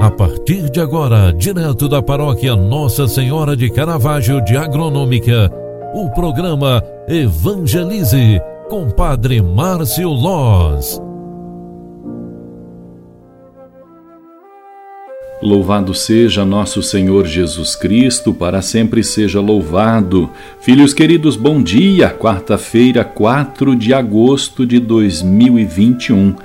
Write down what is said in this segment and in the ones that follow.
A partir de agora, direto da paróquia Nossa Senhora de Caravaggio de Agronômica, o programa Evangelize com Padre Márcio Loz. Louvado seja nosso Senhor Jesus Cristo, para sempre seja louvado. Filhos queridos, bom dia! Quarta-feira, 4 de agosto de 2021.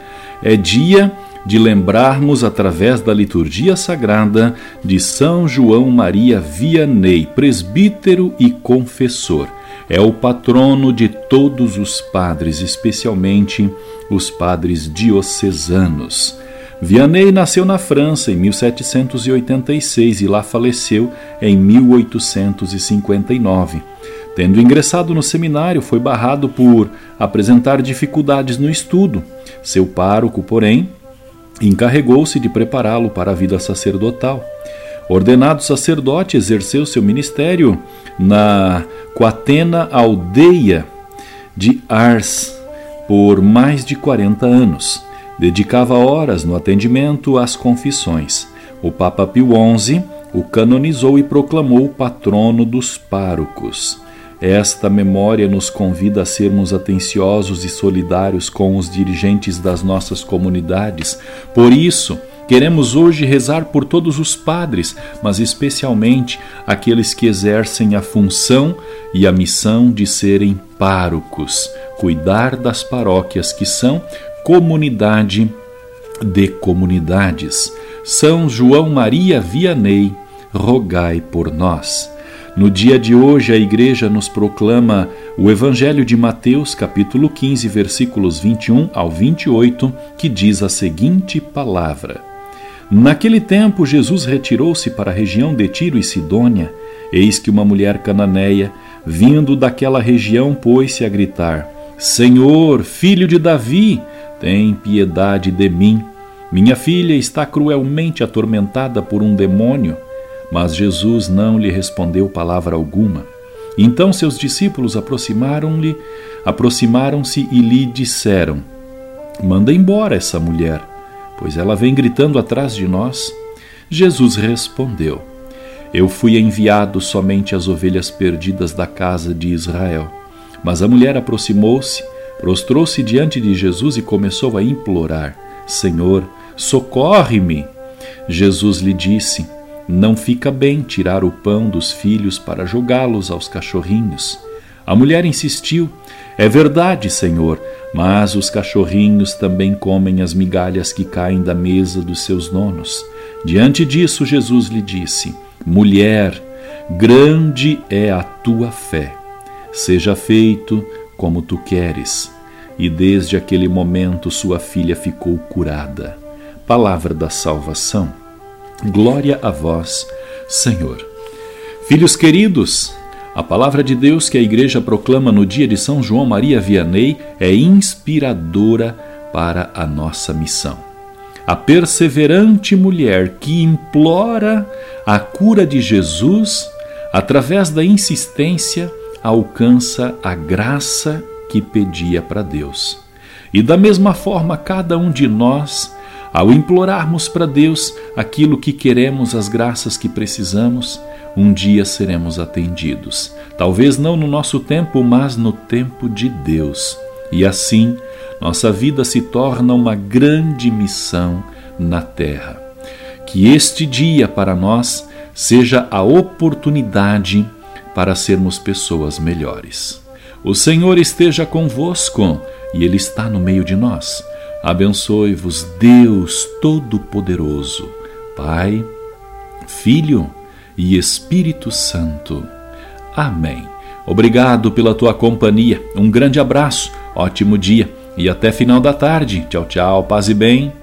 É dia de lembrarmos, através da liturgia sagrada, de São João Maria Vianney, presbítero e confessor. É o patrono de todos os padres, especialmente os padres diocesanos. Vianney nasceu na França em 1786 e lá faleceu em 1859. Tendo ingressado no seminário, foi barrado por apresentar dificuldades no estudo. Seu pároco, porém, encarregou-se de prepará-lo para a vida sacerdotal. Ordenado sacerdote, exerceu seu ministério na Quatena aldeia de Ars por mais de 40 anos. Dedicava horas no atendimento às confissões. O Papa Pio XI o canonizou e proclamou patrono dos párocos. Esta memória nos convida a sermos atenciosos e solidários com os dirigentes das nossas comunidades. Por isso, queremos hoje rezar por todos os padres, mas especialmente aqueles que exercem a função e a missão de serem párocos, cuidar das paróquias que são comunidade de comunidades. São João Maria Vianney, rogai por nós. No dia de hoje, a Igreja nos proclama o Evangelho de Mateus, capítulo 15, versículos 21 ao 28, que diz a seguinte palavra: Naquele tempo, Jesus retirou-se para a região de Tiro e Sidônia. Eis que uma mulher cananeia, vindo daquela região, pôs-se a gritar: Senhor, filho de Davi, tem piedade de mim. Minha filha está cruelmente atormentada por um demônio. Mas Jesus não lhe respondeu palavra alguma. Então seus discípulos aproximaram-lhe, aproximaram-se e lhe disseram: Manda embora essa mulher, pois ela vem gritando atrás de nós. Jesus respondeu: Eu fui enviado somente às ovelhas perdidas da casa de Israel. Mas a mulher aproximou-se, prostrou-se diante de Jesus e começou a implorar: Senhor, socorre-me. Jesus lhe disse: não fica bem tirar o pão dos filhos para jogá-los aos cachorrinhos. A mulher insistiu: É verdade, Senhor, mas os cachorrinhos também comem as migalhas que caem da mesa dos seus donos. Diante disso, Jesus lhe disse: Mulher, grande é a tua fé. Seja feito como tu queres. E desde aquele momento sua filha ficou curada. Palavra da salvação. Glória a vós, Senhor. Filhos queridos, a palavra de Deus que a igreja proclama no dia de São João Maria Vianney é inspiradora para a nossa missão. A perseverante mulher que implora a cura de Jesus, através da insistência, alcança a graça que pedia para Deus. E da mesma forma, cada um de nós ao implorarmos para Deus aquilo que queremos, as graças que precisamos, um dia seremos atendidos. Talvez não no nosso tempo, mas no tempo de Deus. E assim, nossa vida se torna uma grande missão na terra. Que este dia para nós seja a oportunidade para sermos pessoas melhores. O Senhor esteja convosco e Ele está no meio de nós. Abençoe-vos, Deus Todo-Poderoso, Pai, Filho e Espírito Santo. Amém. Obrigado pela tua companhia. Um grande abraço, ótimo dia e até final da tarde. Tchau, tchau, paz e bem.